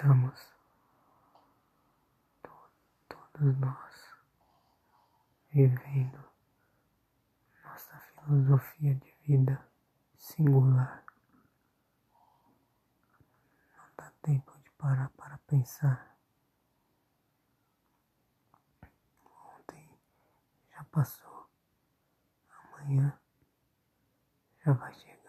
Estamos, todos nós, vivendo nossa filosofia de vida singular. Não dá tempo de parar para pensar. Ontem já passou, amanhã já vai chegar.